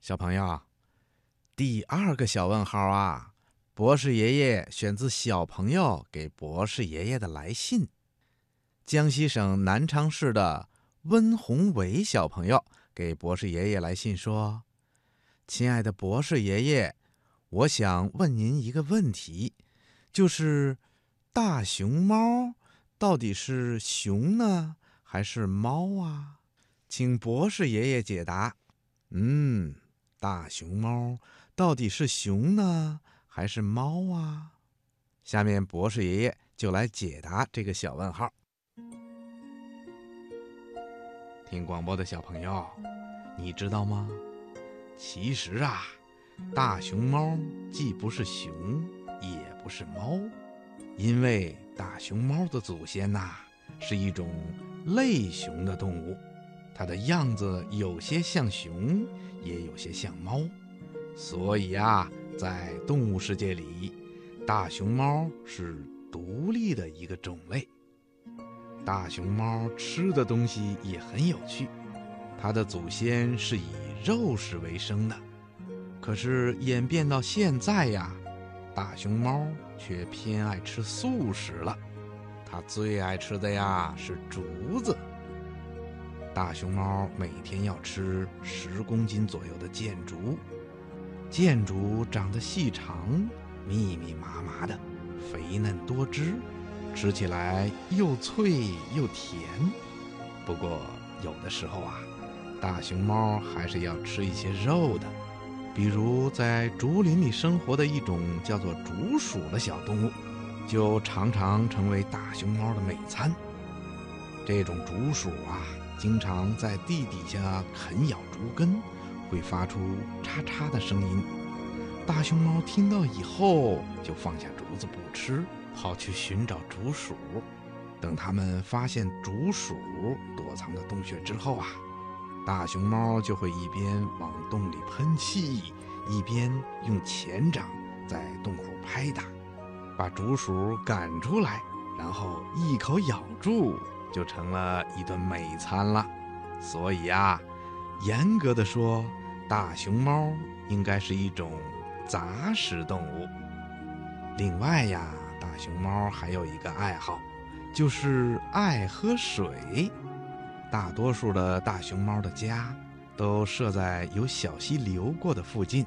小朋友，第二个小问号啊，博士爷爷选自小朋友给博士爷爷的来信。江西省南昌市的温宏伟小朋友给博士爷爷来信说：“亲爱的博士爷爷，我想问您一个问题，就是大熊猫到底是熊呢，还是猫啊？请博士爷爷解答。”嗯。大熊猫到底是熊呢，还是猫啊？下面博士爷爷就来解答这个小问号。听广播的小朋友，你知道吗？其实啊，大熊猫既不是熊，也不是猫，因为大熊猫的祖先呐是一种类熊的动物，它的样子有些像熊。也有些像猫，所以啊，在动物世界里，大熊猫是独立的一个种类。大熊猫吃的东西也很有趣，它的祖先是以肉食为生的，可是演变到现在呀，大熊猫却偏爱吃素食了。它最爱吃的呀是竹子。大熊猫每天要吃十公斤左右的箭竹，箭竹长得细长、密密麻麻的，肥嫩多汁，吃起来又脆又甜。不过有的时候啊，大熊猫还是要吃一些肉的，比如在竹林里生活的一种叫做竹鼠的小动物，就常常成为大熊猫的美餐。这种竹鼠啊。经常在地底下啃咬竹根，会发出嚓嚓的声音。大熊猫听到以后，就放下竹子不吃，跑去寻找竹鼠。等它们发现竹鼠躲藏的洞穴之后啊，大熊猫就会一边往洞里喷气，一边用前掌在洞口拍打，把竹鼠赶出来，然后一口咬住。就成了一顿美餐了，所以呀，严格的说，大熊猫应该是一种杂食动物。另外呀，大熊猫还有一个爱好，就是爱喝水。大多数的大熊猫的家都设在有小溪流过的附近，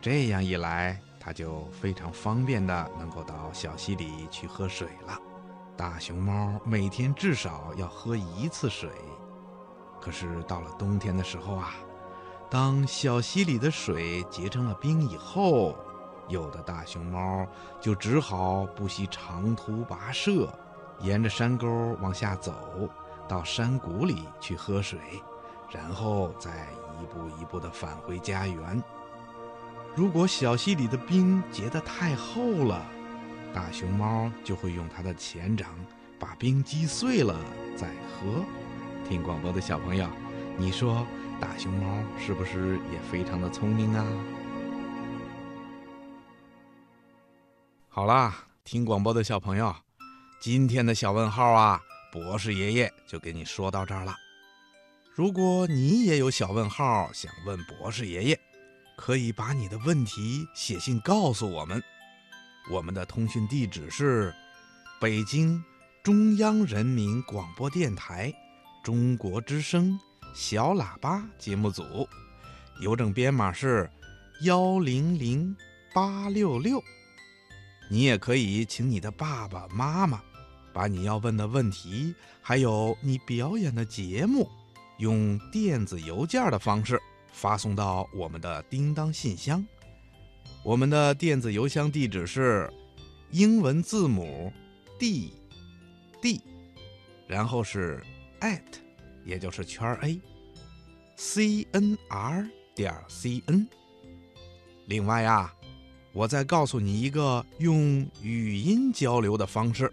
这样一来，它就非常方便的能够到小溪里去喝水了。大熊猫每天至少要喝一次水，可是到了冬天的时候啊，当小溪里的水结成了冰以后，有的大熊猫就只好不惜长途跋涉，沿着山沟往下走，到山谷里去喝水，然后再一步一步地返回家园。如果小溪里的冰结得太厚了，大熊猫就会用它的前掌把冰击碎了再喝。听广播的小朋友，你说大熊猫是不是也非常的聪明啊？好啦，听广播的小朋友，今天的小问号啊，博士爷爷就给你说到这儿了。如果你也有小问号想问博士爷爷，可以把你的问题写信告诉我们。我们的通讯地址是北京中央人民广播电台中国之声小喇叭节目组，邮政编码是幺零零八六六。你也可以请你的爸爸妈妈把你要问的问题，还有你表演的节目，用电子邮件的方式发送到我们的叮当信箱。我们的电子邮箱地址是英文字母 d d，然后是 at，也就是圈 a c n r 点 c n。另外呀，我再告诉你一个用语音交流的方式，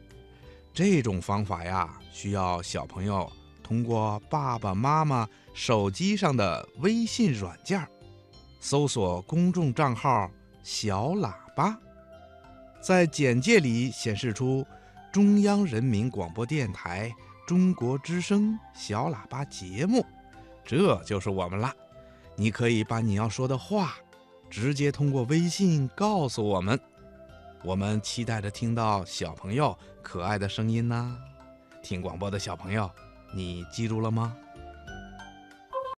这种方法呀，需要小朋友通过爸爸妈妈手机上的微信软件，搜索公众账号。小喇叭，在简介里显示出中央人民广播电台中国之声小喇叭节目，这就是我们了。你可以把你要说的话直接通过微信告诉我们，我们期待着听到小朋友可爱的声音呢。听广播的小朋友，你记住了吗？